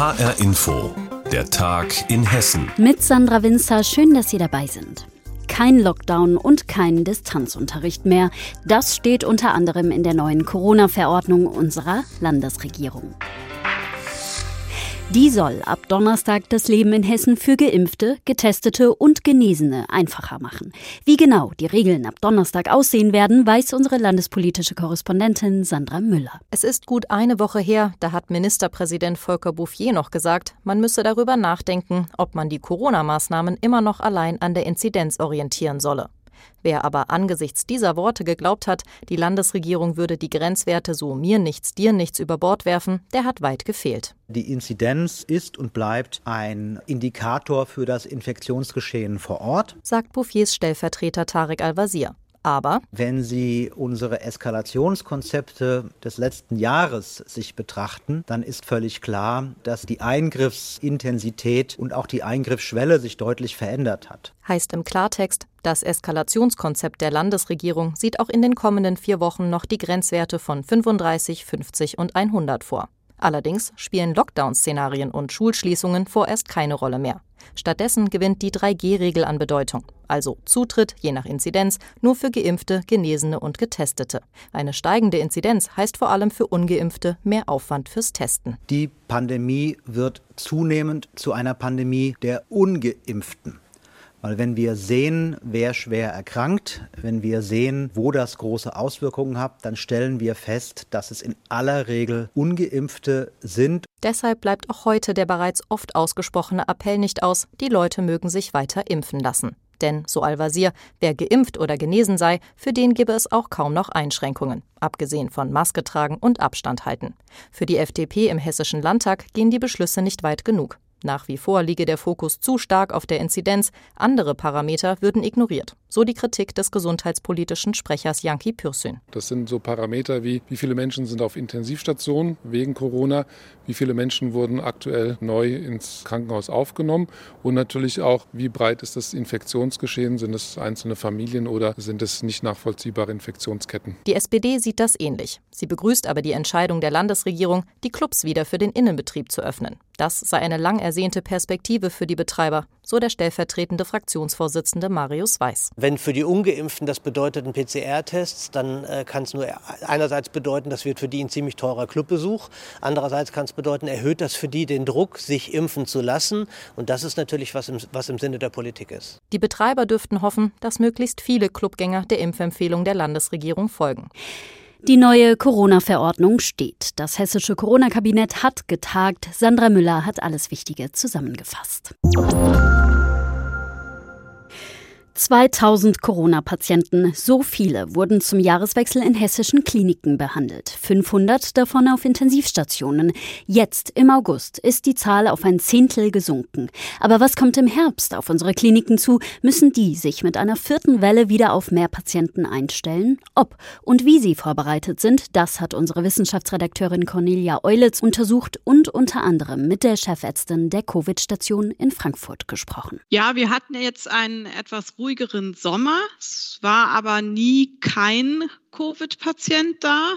HR Info, der Tag in Hessen. Mit Sandra Winzer, schön, dass Sie dabei sind. Kein Lockdown und kein Distanzunterricht mehr. Das steht unter anderem in der neuen Corona-Verordnung unserer Landesregierung. Die soll ab Donnerstag das Leben in Hessen für Geimpfte, Getestete und Genesene einfacher machen. Wie genau die Regeln ab Donnerstag aussehen werden, weiß unsere landespolitische Korrespondentin Sandra Müller. Es ist gut eine Woche her, da hat Ministerpräsident Volker Bouffier noch gesagt, man müsse darüber nachdenken, ob man die Corona-Maßnahmen immer noch allein an der Inzidenz orientieren solle. Wer aber angesichts dieser Worte geglaubt hat, die Landesregierung würde die Grenzwerte so mir nichts, dir nichts über Bord werfen, der hat weit gefehlt. Die Inzidenz ist und bleibt ein Indikator für das Infektionsgeschehen vor Ort, sagt Bouffiers Stellvertreter Tarek Al-Wazir. Aber wenn Sie unsere Eskalationskonzepte des letzten Jahres sich betrachten, dann ist völlig klar, dass die Eingriffsintensität und auch die Eingriffsschwelle sich deutlich verändert hat. Heißt im Klartext, das Eskalationskonzept der Landesregierung sieht auch in den kommenden vier Wochen noch die Grenzwerte von 35, 50 und 100 vor. Allerdings spielen Lockdown-Szenarien und Schulschließungen vorerst keine Rolle mehr. Stattdessen gewinnt die 3G-Regel an Bedeutung, also Zutritt je nach Inzidenz nur für geimpfte, Genesene und Getestete. Eine steigende Inzidenz heißt vor allem für ungeimpfte mehr Aufwand fürs Testen. Die Pandemie wird zunehmend zu einer Pandemie der ungeimpften. Weil wenn wir sehen, wer schwer erkrankt, wenn wir sehen, wo das große Auswirkungen hat, dann stellen wir fest, dass es in aller Regel ungeimpfte sind. Deshalb bleibt auch heute der bereits oft ausgesprochene Appell nicht aus, die Leute mögen sich weiter impfen lassen. Denn, so Al-Wazir, wer geimpft oder genesen sei, für den gebe es auch kaum noch Einschränkungen, abgesehen von Maske tragen und Abstand halten. Für die FDP im Hessischen Landtag gehen die Beschlüsse nicht weit genug. Nach wie vor liege der Fokus zu stark auf der Inzidenz, andere Parameter würden ignoriert. So die Kritik des gesundheitspolitischen Sprechers Janki Pürsün. Das sind so Parameter wie, wie viele Menschen sind auf Intensivstationen wegen Corona, wie viele Menschen wurden aktuell neu ins Krankenhaus aufgenommen und natürlich auch, wie breit ist das Infektionsgeschehen, sind es einzelne Familien oder sind es nicht nachvollziehbare Infektionsketten. Die SPD sieht das ähnlich. Sie begrüßt aber die Entscheidung der Landesregierung, die Clubs wieder für den Innenbetrieb zu öffnen. Das sei eine lang ersehnte Perspektive für die Betreiber, so der stellvertretende Fraktionsvorsitzende Marius Weiß. Wenn für die Ungeimpften das bedeutet ein PCR-Test, dann äh, kann es nur einerseits bedeuten, das wird für die ein ziemlich teurer Clubbesuch. Andererseits kann es bedeuten, erhöht das für die den Druck, sich impfen zu lassen. Und das ist natürlich, was im, was im Sinne der Politik ist. Die Betreiber dürften hoffen, dass möglichst viele Clubgänger der Impfempfehlung der Landesregierung folgen. Die neue Corona-Verordnung steht. Das hessische Corona-Kabinett hat getagt. Sandra Müller hat alles Wichtige zusammengefasst. 2000 Corona-Patienten, so viele wurden zum Jahreswechsel in hessischen Kliniken behandelt, 500 davon auf Intensivstationen. Jetzt im August ist die Zahl auf ein Zehntel gesunken. Aber was kommt im Herbst auf unsere Kliniken zu? Müssen die sich mit einer vierten Welle wieder auf mehr Patienten einstellen? Ob und wie sie vorbereitet sind, das hat unsere Wissenschaftsredakteurin Cornelia Eulitz untersucht und unter anderem mit der Chefärztin der Covid-Station in Frankfurt gesprochen. Ja, wir hatten jetzt einen etwas ruhigen ruhigeren Sommer. Es war aber nie kein Covid-Patient da.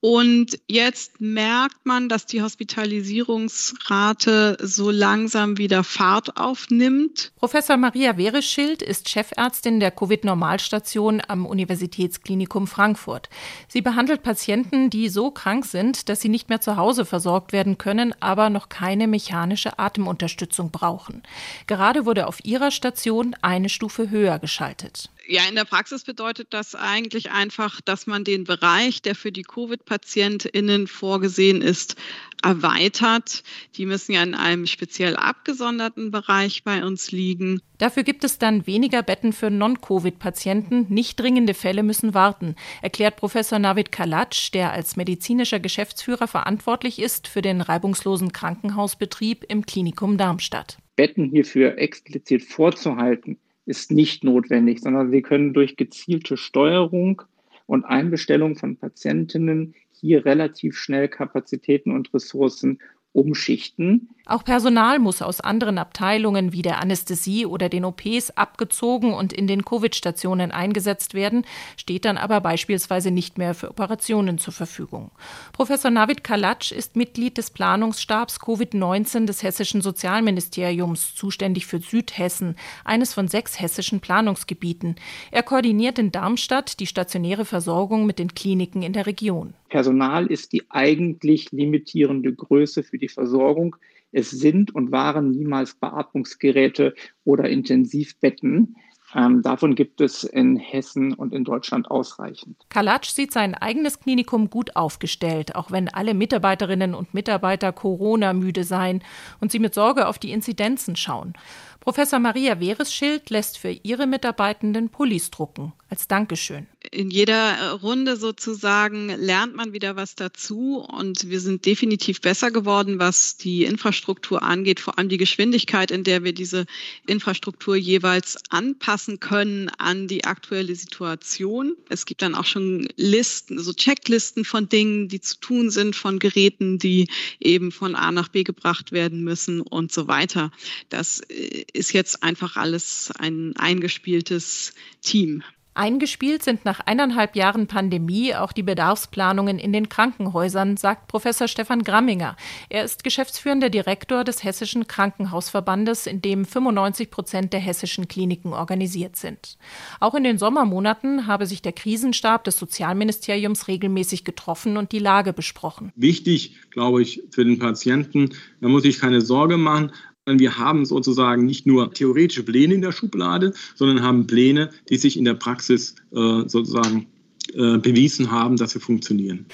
Und jetzt merkt man, dass die Hospitalisierungsrate so langsam wieder Fahrt aufnimmt. Professor Maria Wereschild ist Chefärztin der Covid-Normalstation am Universitätsklinikum Frankfurt. Sie behandelt Patienten, die so krank sind, dass sie nicht mehr zu Hause versorgt werden können, aber noch keine mechanische Atemunterstützung brauchen. Gerade wurde auf ihrer Station eine Stufe höher geschaltet. Ja, in der Praxis bedeutet das eigentlich einfach, dass man den Bereich, der für die Covid-PatientInnen vorgesehen ist, erweitert. Die müssen ja in einem speziell abgesonderten Bereich bei uns liegen. Dafür gibt es dann weniger Betten für Non-Covid-Patienten. Nicht dringende Fälle müssen warten, erklärt Professor Navid Kalatsch, der als medizinischer Geschäftsführer verantwortlich ist für den reibungslosen Krankenhausbetrieb im Klinikum Darmstadt. Betten hierfür explizit vorzuhalten, ist nicht notwendig, sondern Sie können durch gezielte Steuerung und Einbestellung von Patientinnen hier relativ schnell Kapazitäten und Ressourcen umschichten. Auch Personal muss aus anderen Abteilungen wie der Anästhesie oder den OPs abgezogen und in den Covid-Stationen eingesetzt werden, steht dann aber beispielsweise nicht mehr für Operationen zur Verfügung. Professor Navid Kalatsch ist Mitglied des Planungsstabs Covid-19 des Hessischen Sozialministeriums, zuständig für Südhessen, eines von sechs hessischen Planungsgebieten. Er koordiniert in Darmstadt die stationäre Versorgung mit den Kliniken in der Region. Personal ist die eigentlich limitierende Größe für die Versorgung. Es sind und waren niemals Beatmungsgeräte oder Intensivbetten. Ähm, davon gibt es in Hessen und in Deutschland ausreichend. Kalatsch sieht sein eigenes Klinikum gut aufgestellt, auch wenn alle Mitarbeiterinnen und Mitarbeiter Corona-müde seien und sie mit Sorge auf die Inzidenzen schauen. Professor Maria Wehreschild lässt für ihre Mitarbeitenden Pullis drucken, als Dankeschön. In jeder Runde sozusagen lernt man wieder was dazu und wir sind definitiv besser geworden, was die Infrastruktur angeht, vor allem die Geschwindigkeit, in der wir diese Infrastruktur jeweils anpassen können an die aktuelle Situation. Es gibt dann auch schon Listen, so Checklisten von Dingen, die zu tun sind, von Geräten, die eben von A nach B gebracht werden müssen und so weiter. Das äh, ist jetzt einfach alles ein eingespieltes Team. Eingespielt sind nach eineinhalb Jahren Pandemie auch die Bedarfsplanungen in den Krankenhäusern, sagt Professor Stefan Gramminger. Er ist geschäftsführender Direktor des Hessischen Krankenhausverbandes, in dem 95 Prozent der hessischen Kliniken organisiert sind. Auch in den Sommermonaten habe sich der Krisenstab des Sozialministeriums regelmäßig getroffen und die Lage besprochen. Wichtig, glaube ich, für den Patienten, da muss ich keine Sorge machen, wir haben sozusagen nicht nur theoretische Pläne in der Schublade, sondern haben Pläne, die sich in der Praxis äh, sozusagen äh, bewiesen haben, dass sie funktionieren.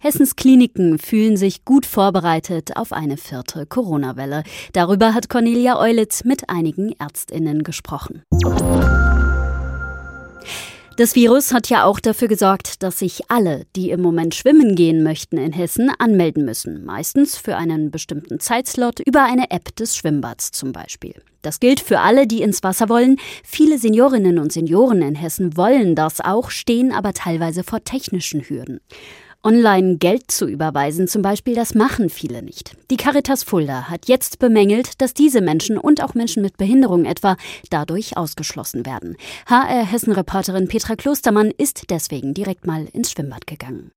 Hessens Kliniken fühlen sich gut vorbereitet auf eine vierte Corona-Welle. Darüber hat Cornelia Eulitz mit einigen Ärztinnen gesprochen. Das Virus hat ja auch dafür gesorgt, dass sich alle, die im Moment schwimmen gehen möchten in Hessen, anmelden müssen. Meistens für einen bestimmten Zeitslot über eine App des Schwimmbads zum Beispiel. Das gilt für alle, die ins Wasser wollen. Viele Seniorinnen und Senioren in Hessen wollen das auch, stehen aber teilweise vor technischen Hürden. Online Geld zu überweisen zum Beispiel, das machen viele nicht. Die Caritas Fulda hat jetzt bemängelt, dass diese Menschen und auch Menschen mit Behinderung etwa dadurch ausgeschlossen werden. HR Hessen-Reporterin Petra Klostermann ist deswegen direkt mal ins Schwimmbad gegangen.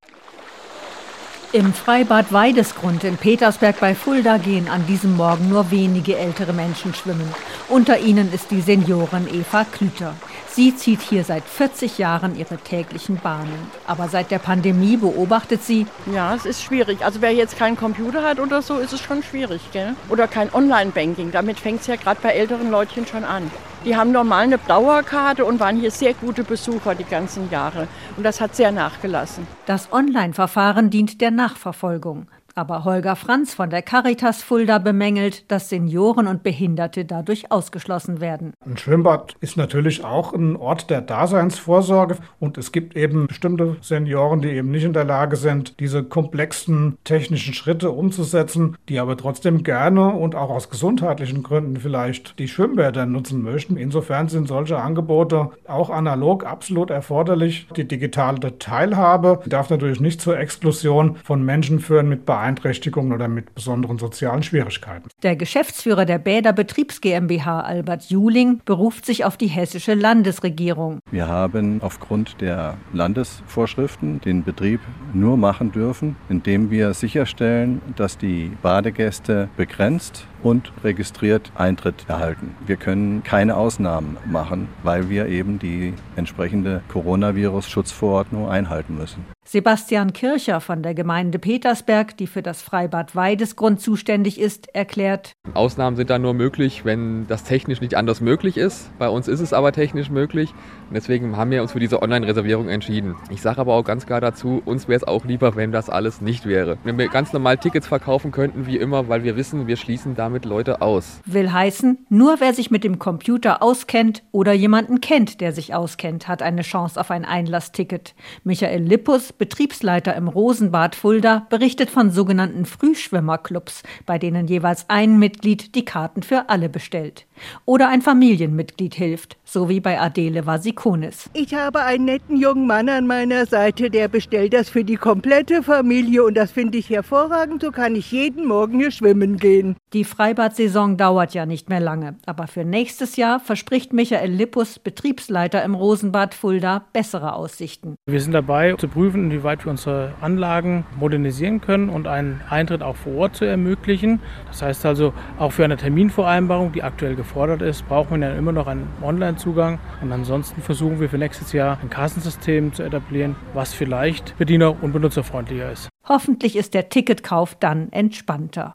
Im Freibad Weidesgrund in Petersberg bei Fulda gehen an diesem Morgen nur wenige ältere Menschen schwimmen. Unter ihnen ist die Seniorin Eva Klüter. Sie zieht hier seit 40 Jahren ihre täglichen Bahnen. Aber seit der Pandemie beobachtet sie. Ja, es ist schwierig. Also wer jetzt keinen Computer hat oder so, ist es schon schwierig. Gell? Oder kein Online-Banking. Damit fängt es ja gerade bei älteren Leutchen schon an. Die haben normal eine Dauerkarte und waren hier sehr gute Besucher die ganzen Jahre. Und das hat sehr nachgelassen. Das Online-Verfahren dient der Nachverfolgung. Aber Holger Franz von der Caritas Fulda bemängelt, dass Senioren und Behinderte dadurch ausgeschlossen werden. Ein Schwimmbad ist natürlich auch ein Ort der Daseinsvorsorge und es gibt eben bestimmte Senioren, die eben nicht in der Lage sind, diese komplexen technischen Schritte umzusetzen, die aber trotzdem gerne und auch aus gesundheitlichen Gründen vielleicht die Schwimmbäder nutzen möchten. Insofern sind solche Angebote auch analog absolut erforderlich. Die digitale Teilhabe darf natürlich nicht zur Exklusion von Menschen führen mit Beeinträchtigungen Beeinträchtigungen oder mit besonderen sozialen Schwierigkeiten. Der Geschäftsführer der Bäder Betriebs GmbH, Albert Juling, beruft sich auf die hessische Landesregierung. Wir haben aufgrund der Landesvorschriften den Betrieb nur machen dürfen, indem wir sicherstellen, dass die Badegäste begrenzt und registriert Eintritt erhalten. Wir können keine Ausnahmen machen, weil wir eben die entsprechende Coronavirus-Schutzverordnung einhalten müssen. Sebastian Kircher von der Gemeinde Petersberg, die für das Freibad Weidesgrund zuständig ist, erklärt. Ausnahmen sind da nur möglich, wenn das technisch nicht anders möglich ist. Bei uns ist es aber technisch möglich. Und deswegen haben wir uns für diese Online-Reservierung entschieden. Ich sage aber auch ganz klar dazu, uns wäre es auch lieber, wenn das alles nicht wäre. Wenn wir ganz normal Tickets verkaufen könnten, wie immer, weil wir wissen, wir schließen damit Leute aus. Will heißen, nur wer sich mit dem Computer auskennt oder jemanden kennt, der sich auskennt, hat eine Chance auf ein Einlassticket. Michael Lippus, Betriebsleiter im Rosenbad Fulda, berichtet von sogenannten Frühschwimmerclubs, bei denen jeweils ein Mitglied die Karten für alle bestellt. Oder ein Familienmitglied hilft, so wie bei Adele Vasikonis. Ich habe einen netten jungen Mann an meiner Seite, der bestellt das für die komplette Familie und das finde ich hervorragend. So kann ich jeden Morgen hier schwimmen gehen. Die Freibad-Saison dauert ja nicht mehr lange. Aber für nächstes Jahr verspricht Michael Lippus, Betriebsleiter im Rosenbad Fulda, bessere Aussichten. Wir sind dabei zu prüfen, inwieweit wir unsere Anlagen modernisieren können und einen Eintritt auch vor Ort zu ermöglichen. Das heißt also, auch für eine Terminvereinbarung, die aktuell gefordert ist, brauchen wir ja immer noch einen Online-Zugang. Und ansonsten versuchen wir für nächstes Jahr ein Kassensystem zu etablieren, was vielleicht bediener- und benutzerfreundlicher ist. Hoffentlich ist der Ticketkauf dann entspannter.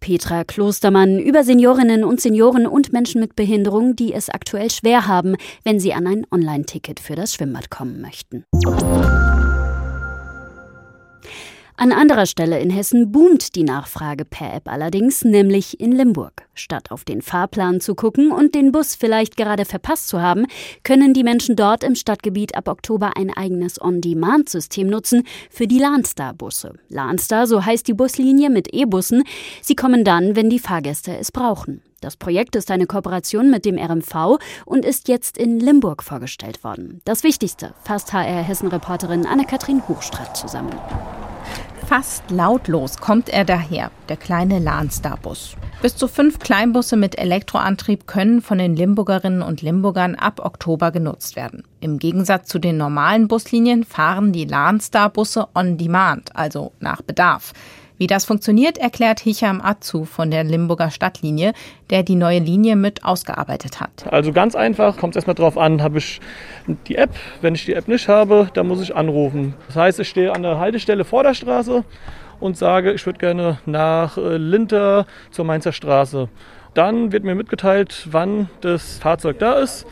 Petra Klostermann über Seniorinnen und Senioren und Menschen mit Behinderung, die es aktuell schwer haben, wenn sie an ein Online-Ticket für das Schwimmbad kommen möchten. An anderer Stelle in Hessen boomt die Nachfrage per App allerdings, nämlich in Limburg. Statt auf den Fahrplan zu gucken und den Bus vielleicht gerade verpasst zu haben, können die Menschen dort im Stadtgebiet ab Oktober ein eigenes On-Demand-System nutzen für die Lahnstar-Busse. Lahnstar, so heißt die Buslinie mit E-Bussen. Sie kommen dann, wenn die Fahrgäste es brauchen. Das Projekt ist eine Kooperation mit dem RMV und ist jetzt in Limburg vorgestellt worden. Das Wichtigste fasst HR-Hessen-Reporterin Anne-Kathrin Hochstraat zusammen. Fast lautlos kommt er daher, der kleine Lahnstar-Bus. Bis zu fünf Kleinbusse mit Elektroantrieb können von den Limburgerinnen und Limburgern ab Oktober genutzt werden. Im Gegensatz zu den normalen Buslinien fahren die Lahnstar-Busse on demand, also nach Bedarf. Wie das funktioniert, erklärt Hicham Azu von der Limburger Stadtlinie, der die neue Linie mit ausgearbeitet hat. Also ganz einfach, kommt es erstmal drauf an, habe ich die App. Wenn ich die App nicht habe, dann muss ich anrufen. Das heißt, ich stehe an der Haltestelle vor der Straße und sage, ich würde gerne nach äh, Linter zur Mainzer Straße. Dann wird mir mitgeteilt, wann das Fahrzeug da ist.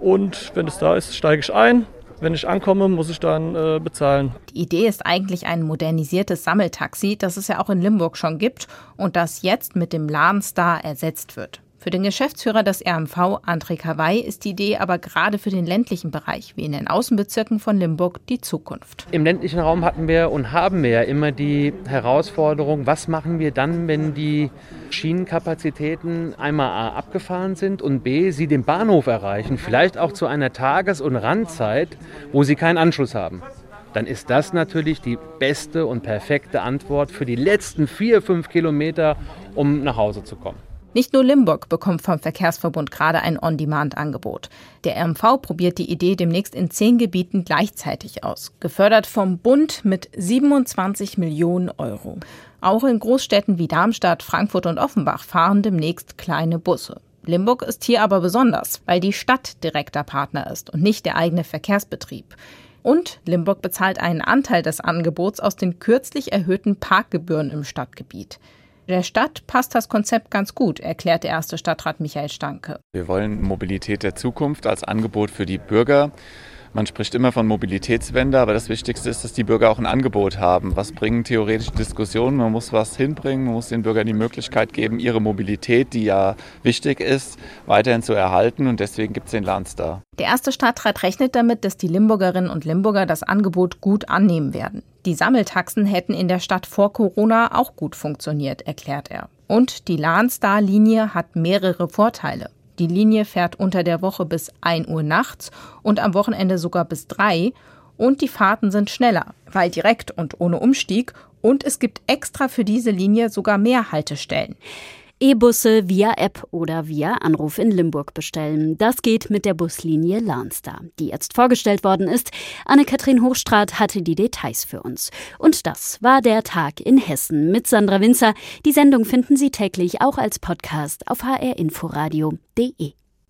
Und wenn es da ist, steige ich ein, wenn ich ankomme, muss ich dann äh, bezahlen. Die Idee ist eigentlich ein modernisiertes Sammeltaxi, das es ja auch in Limburg schon gibt und das jetzt mit dem Lahnstar ersetzt wird. Für den Geschäftsführer des RMV, André Kawai, ist die Idee aber gerade für den ländlichen Bereich, wie in den Außenbezirken von Limburg, die Zukunft. Im ländlichen Raum hatten wir und haben wir ja immer die Herausforderung, was machen wir dann, wenn die Schienenkapazitäten einmal A abgefahren sind und B sie den Bahnhof erreichen, vielleicht auch zu einer Tages- und Randzeit, wo sie keinen Anschluss haben dann ist das natürlich die beste und perfekte Antwort für die letzten vier, fünf Kilometer, um nach Hause zu kommen. Nicht nur Limburg bekommt vom Verkehrsverbund gerade ein On-Demand-Angebot. Der RMV probiert die Idee demnächst in zehn Gebieten gleichzeitig aus, gefördert vom Bund mit 27 Millionen Euro. Auch in Großstädten wie Darmstadt, Frankfurt und Offenbach fahren demnächst kleine Busse. Limburg ist hier aber besonders, weil die Stadt direkter Partner ist und nicht der eigene Verkehrsbetrieb. Und Limburg bezahlt einen Anteil des Angebots aus den kürzlich erhöhten Parkgebühren im Stadtgebiet. Der Stadt passt das Konzept ganz gut, erklärt der erste Stadtrat Michael Stanke. Wir wollen Mobilität der Zukunft als Angebot für die Bürger man spricht immer von Mobilitätswende, aber das Wichtigste ist, dass die Bürger auch ein Angebot haben. Was bringen theoretische Diskussionen? Man muss was hinbringen, man muss den Bürgern die Möglichkeit geben, ihre Mobilität, die ja wichtig ist, weiterhin zu erhalten und deswegen gibt es den Landstar. Der erste Stadtrat rechnet damit, dass die Limburgerinnen und Limburger das Angebot gut annehmen werden. Die Sammeltaxen hätten in der Stadt vor Corona auch gut funktioniert, erklärt er. Und die Lahnstar-Linie hat mehrere Vorteile. Die Linie fährt unter der Woche bis 1 Uhr nachts und am Wochenende sogar bis 3 und die Fahrten sind schneller, weil direkt und ohne Umstieg und es gibt extra für diese Linie sogar mehr Haltestellen. E-Busse via App oder via Anruf in Limburg bestellen. Das geht mit der Buslinie Lahnstar, die jetzt vorgestellt worden ist. Anne-Kathrin Hochstraat hatte die Details für uns. Und das war der Tag in Hessen mit Sandra Winzer. Die Sendung finden Sie täglich auch als Podcast auf hrinforadio.de.